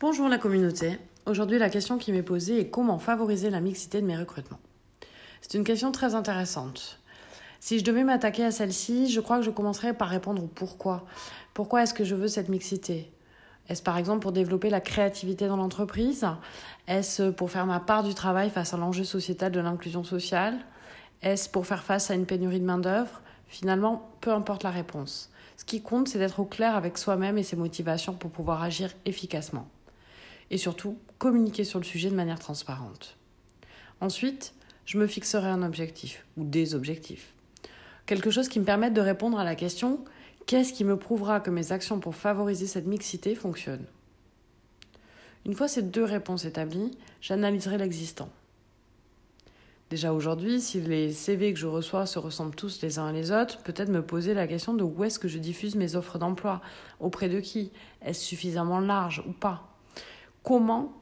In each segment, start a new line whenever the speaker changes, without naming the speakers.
Bonjour la communauté. Aujourd'hui, la question qui m'est posée est comment favoriser la mixité de mes recrutements. C'est une question très intéressante. Si je devais m'attaquer à celle-ci, je crois que je commencerais par répondre au pourquoi. Pourquoi est-ce que je veux cette mixité? Est-ce par exemple pour développer la créativité dans l'entreprise? Est-ce pour faire ma part du travail face à l'enjeu sociétal de l'inclusion sociale? Est-ce pour faire face à une pénurie de main-d'œuvre? Finalement, peu importe la réponse. Ce qui compte, c'est d'être au clair avec soi-même et ses motivations pour pouvoir agir efficacement et surtout communiquer sur le sujet de manière transparente. Ensuite, je me fixerai un objectif ou des objectifs. Quelque chose qui me permette de répondre à la question qu'est-ce qui me prouvera que mes actions pour favoriser cette mixité fonctionnent? Une fois ces deux réponses établies, j'analyserai l'existant. Déjà aujourd'hui, si les CV que je reçois se ressemblent tous les uns les autres, peut-être me poser la question de où est-ce que je diffuse mes offres d'emploi, auprès de qui, est-ce suffisamment large ou pas? Comment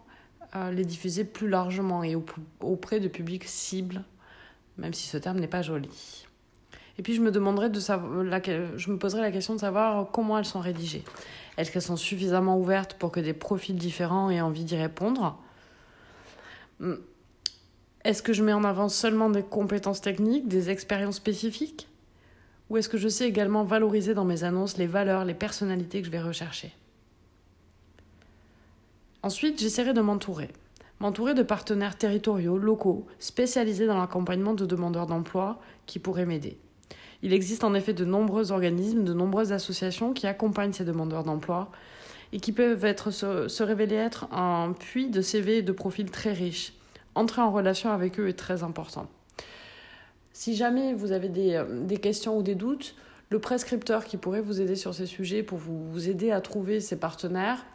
euh, les diffuser plus largement et auprès de publics cibles, même si ce terme n'est pas joli. Et puis je me demanderai de savoir, je me la question de savoir comment elles sont rédigées. Est-ce qu'elles sont suffisamment ouvertes pour que des profils différents aient envie d'y répondre? Hmm. Est-ce que je mets en avant seulement des compétences techniques, des expériences spécifiques? Ou est-ce que je sais également valoriser dans mes annonces les valeurs, les personnalités que je vais rechercher? Ensuite, j'essaierai de m'entourer. M'entourer de partenaires territoriaux, locaux, spécialisés dans l'accompagnement de demandeurs d'emploi qui pourraient m'aider. Il existe en effet de nombreux organismes, de nombreuses associations qui accompagnent ces demandeurs d'emploi et qui peuvent se, révéler être un puits de CV et de profils très riches. Entrer en relation avec eux est très important. Si jamais vous avez des, euh, questions ou des doutes, le prescripteur qui pourrait vous aider sur ces sujets pour vous aider à trouver ces partenaires,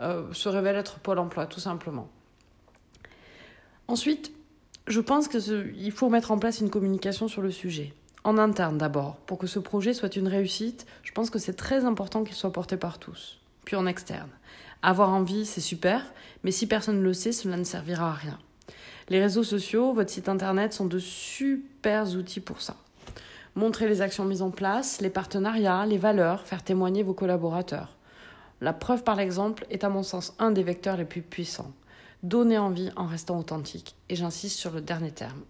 euh, se révèle être Pôle emploi, tout simplement. Ensuite, je pense qu'il faut mettre en place une communication sur le sujet. En interne d'abord, pour que ce projet soit une réussite, je pense que c'est très important qu'il soit porté par tous. Puis en externe. Avoir envie, c'est super, mais si personne ne le sait, cela ne servira à rien. Les réseaux sociaux, votre site internet sont de super outils pour ça. Montrer les actions mises en place, les partenariats, les valeurs, faire témoigner vos collaborateurs. La preuve par l'exemple est à mon sens un des vecteurs les plus puissants. Donner envie en restant authentique. Et j'insiste sur le dernier terme.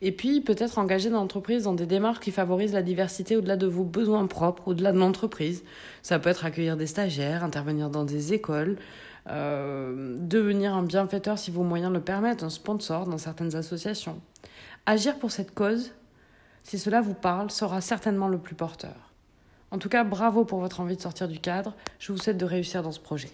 Et puis, peut-être engager l'entreprise dans des démarches qui favorisent la diversité au-delà de vos besoins propres, au-delà de l'entreprise. Ça peut être accueillir des stagiaires, intervenir dans des écoles, euh, devenir un bienfaiteur si vos moyens le permettent, un sponsor dans certaines associations. Agir pour cette cause, si cela vous parle, sera certainement le plus porteur. En tout cas, bravo pour votre envie de sortir du cadre. Je vous souhaite de réussir dans ce projet.